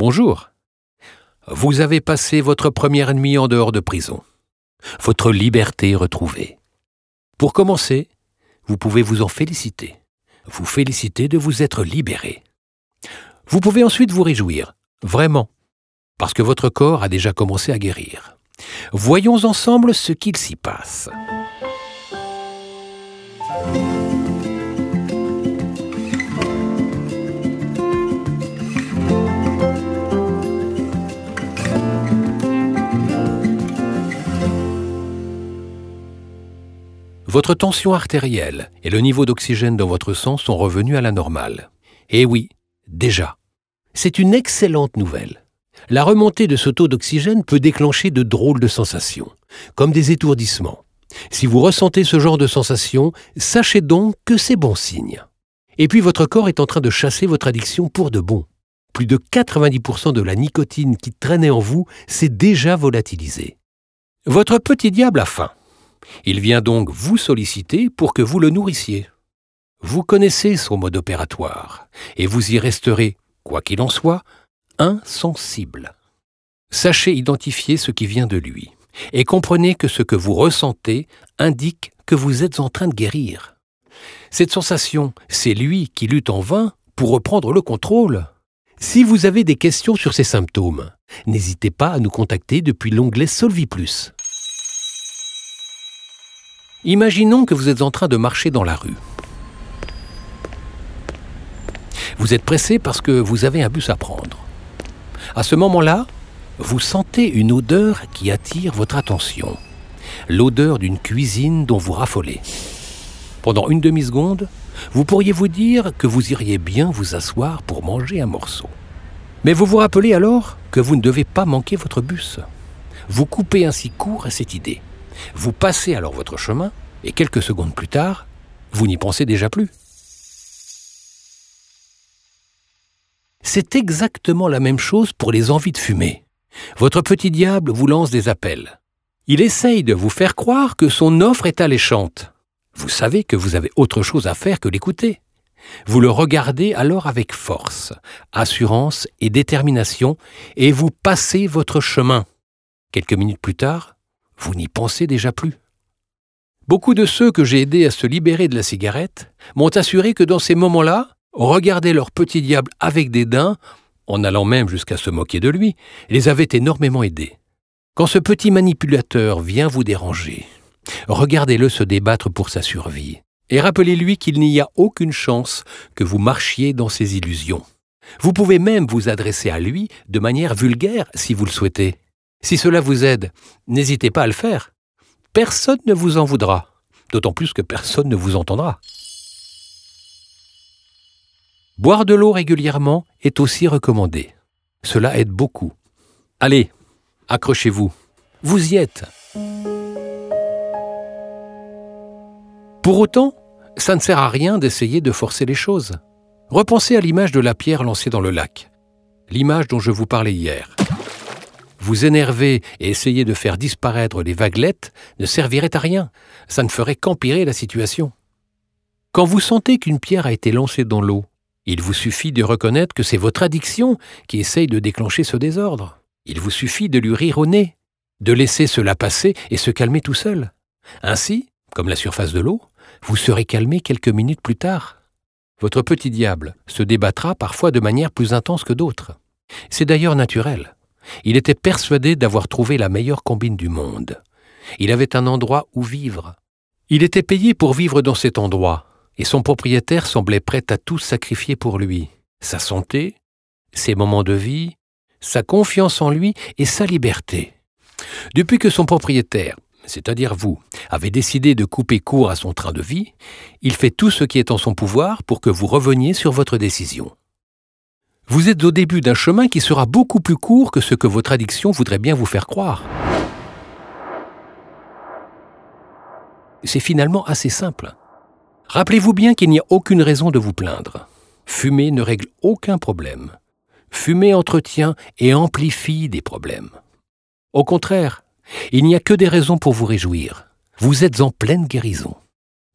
Bonjour. Vous avez passé votre première nuit en dehors de prison. Votre liberté retrouvée. Pour commencer, vous pouvez vous en féliciter. Vous féliciter de vous être libéré. Vous pouvez ensuite vous réjouir, vraiment, parce que votre corps a déjà commencé à guérir. Voyons ensemble ce qu'il s'y passe. Votre tension artérielle et le niveau d'oxygène dans votre sang sont revenus à la normale. Et oui, déjà. C'est une excellente nouvelle. La remontée de ce taux d'oxygène peut déclencher de drôles de sensations, comme des étourdissements. Si vous ressentez ce genre de sensations, sachez donc que c'est bon signe. Et puis votre corps est en train de chasser votre addiction pour de bon. Plus de 90% de la nicotine qui traînait en vous s'est déjà volatilisée. Votre petit diable a faim. Il vient donc vous solliciter pour que vous le nourrissiez. Vous connaissez son mode opératoire, et vous y resterez, quoi qu'il en soit, insensible. Sachez identifier ce qui vient de lui, et comprenez que ce que vous ressentez indique que vous êtes en train de guérir. Cette sensation, c'est lui qui lutte en vain pour reprendre le contrôle. Si vous avez des questions sur ces symptômes, n'hésitez pas à nous contacter depuis l'onglet Solvi Plus. Imaginons que vous êtes en train de marcher dans la rue. Vous êtes pressé parce que vous avez un bus à prendre. À ce moment-là, vous sentez une odeur qui attire votre attention. L'odeur d'une cuisine dont vous raffolez. Pendant une demi-seconde, vous pourriez vous dire que vous iriez bien vous asseoir pour manger un morceau. Mais vous vous rappelez alors que vous ne devez pas manquer votre bus. Vous coupez ainsi court à cette idée. Vous passez alors votre chemin, et quelques secondes plus tard, vous n'y pensez déjà plus. C'est exactement la même chose pour les envies de fumer. Votre petit diable vous lance des appels. Il essaye de vous faire croire que son offre est alléchante. Vous savez que vous avez autre chose à faire que l'écouter. Vous le regardez alors avec force, assurance et détermination, et vous passez votre chemin. Quelques minutes plus tard, vous n'y pensez déjà plus. Beaucoup de ceux que j'ai aidés à se libérer de la cigarette m'ont assuré que dans ces moments-là, regarder leur petit diable avec dédain, en allant même jusqu'à se moquer de lui, les avait énormément aidés. Quand ce petit manipulateur vient vous déranger, regardez-le se débattre pour sa survie, et rappelez-lui qu'il n'y a aucune chance que vous marchiez dans ses illusions. Vous pouvez même vous adresser à lui de manière vulgaire si vous le souhaitez. Si cela vous aide, n'hésitez pas à le faire. Personne ne vous en voudra, d'autant plus que personne ne vous entendra. Boire de l'eau régulièrement est aussi recommandé. Cela aide beaucoup. Allez, accrochez-vous. Vous y êtes. Pour autant, ça ne sert à rien d'essayer de forcer les choses. Repensez à l'image de la pierre lancée dans le lac, l'image dont je vous parlais hier. Vous énerver et essayer de faire disparaître les vaguelettes ne servirait à rien, ça ne ferait qu'empirer la situation. Quand vous sentez qu'une pierre a été lancée dans l'eau, il vous suffit de reconnaître que c'est votre addiction qui essaye de déclencher ce désordre. Il vous suffit de lui rire au nez, de laisser cela passer et se calmer tout seul. Ainsi, comme la surface de l'eau, vous serez calmé quelques minutes plus tard. Votre petit diable se débattra parfois de manière plus intense que d'autres. C'est d'ailleurs naturel. Il était persuadé d'avoir trouvé la meilleure combine du monde. Il avait un endroit où vivre. Il était payé pour vivre dans cet endroit, et son propriétaire semblait prêt à tout sacrifier pour lui. Sa santé, ses moments de vie, sa confiance en lui et sa liberté. Depuis que son propriétaire, c'est-à-dire vous, avez décidé de couper court à son train de vie, il fait tout ce qui est en son pouvoir pour que vous reveniez sur votre décision. Vous êtes au début d'un chemin qui sera beaucoup plus court que ce que votre addiction voudrait bien vous faire croire. C'est finalement assez simple. Rappelez-vous bien qu'il n'y a aucune raison de vous plaindre. Fumer ne règle aucun problème. Fumer entretient et amplifie des problèmes. Au contraire, il n'y a que des raisons pour vous réjouir. Vous êtes en pleine guérison.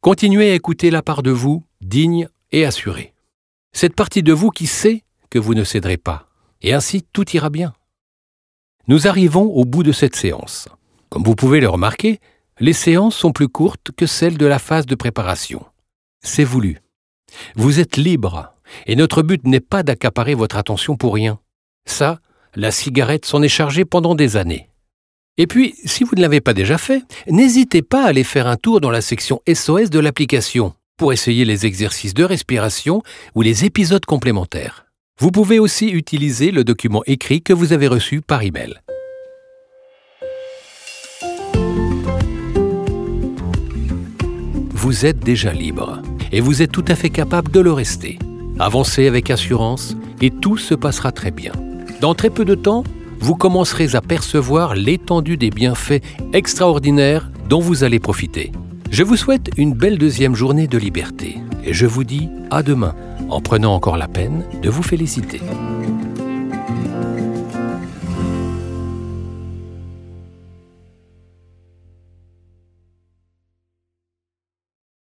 Continuez à écouter la part de vous, digne et assurée. Cette partie de vous qui sait vous ne céderez pas. et ainsi tout ira bien. Nous arrivons au bout de cette séance. Comme vous pouvez le remarquer, les séances sont plus courtes que celles de la phase de préparation. C'est voulu. Vous êtes libre, et notre but n'est pas d'accaparer votre attention pour rien. Ça, la cigarette s'en est chargée pendant des années. Et puis, si vous ne l'avez pas déjà fait, n'hésitez pas à aller faire un tour dans la section SOS de l'application pour essayer les exercices de respiration ou les épisodes complémentaires. Vous pouvez aussi utiliser le document écrit que vous avez reçu par email. Vous êtes déjà libre et vous êtes tout à fait capable de le rester. Avancez avec assurance et tout se passera très bien. Dans très peu de temps, vous commencerez à percevoir l'étendue des bienfaits extraordinaires dont vous allez profiter. Je vous souhaite une belle deuxième journée de liberté et je vous dis à demain en prenant encore la peine de vous féliciter.